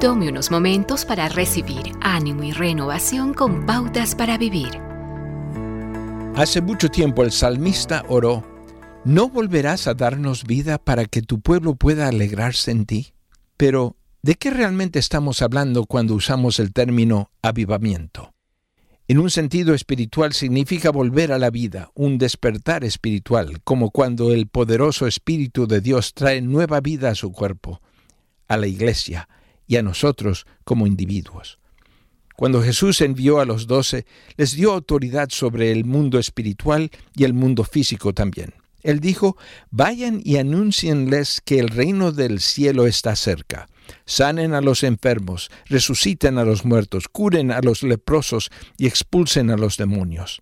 Tome unos momentos para recibir ánimo y renovación con pautas para vivir. Hace mucho tiempo el salmista oró, ¿no volverás a darnos vida para que tu pueblo pueda alegrarse en ti? Pero, ¿de qué realmente estamos hablando cuando usamos el término avivamiento? En un sentido espiritual significa volver a la vida, un despertar espiritual, como cuando el poderoso Espíritu de Dios trae nueva vida a su cuerpo, a la iglesia, y a nosotros como individuos. Cuando Jesús envió a los doce, les dio autoridad sobre el mundo espiritual y el mundo físico también. Él dijo, vayan y anúncienles que el reino del cielo está cerca. Sanen a los enfermos, resuciten a los muertos, curen a los leprosos y expulsen a los demonios.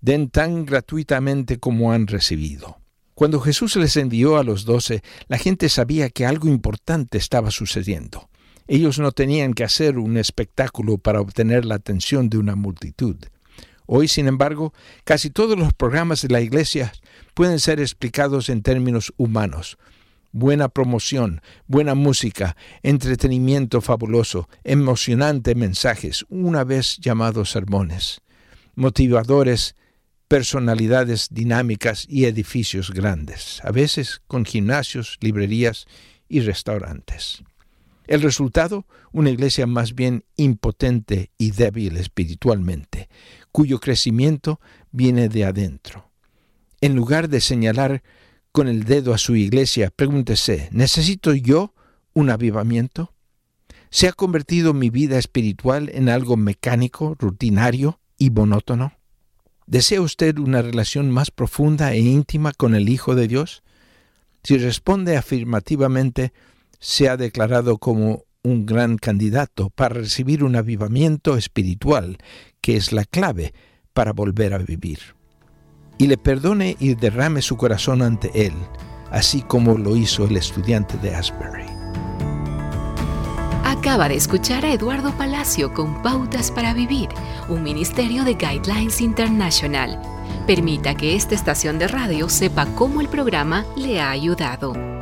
Den tan gratuitamente como han recibido. Cuando Jesús les envió a los doce, la gente sabía que algo importante estaba sucediendo. Ellos no tenían que hacer un espectáculo para obtener la atención de una multitud. Hoy, sin embargo, casi todos los programas de la Iglesia pueden ser explicados en términos humanos. Buena promoción, buena música, entretenimiento fabuloso, emocionante mensajes, una vez llamados sermones, motivadores, personalidades dinámicas y edificios grandes, a veces con gimnasios, librerías y restaurantes. El resultado, una iglesia más bien impotente y débil espiritualmente, cuyo crecimiento viene de adentro. En lugar de señalar con el dedo a su iglesia, pregúntese, ¿necesito yo un avivamiento? ¿Se ha convertido mi vida espiritual en algo mecánico, rutinario y monótono? ¿Desea usted una relación más profunda e íntima con el Hijo de Dios? Si responde afirmativamente, se ha declarado como un gran candidato para recibir un avivamiento espiritual, que es la clave para volver a vivir. Y le perdone y derrame su corazón ante Él, así como lo hizo el estudiante de Asbury. Acaba de escuchar a Eduardo Palacio con Pautas para Vivir, un ministerio de Guidelines International. Permita que esta estación de radio sepa cómo el programa le ha ayudado.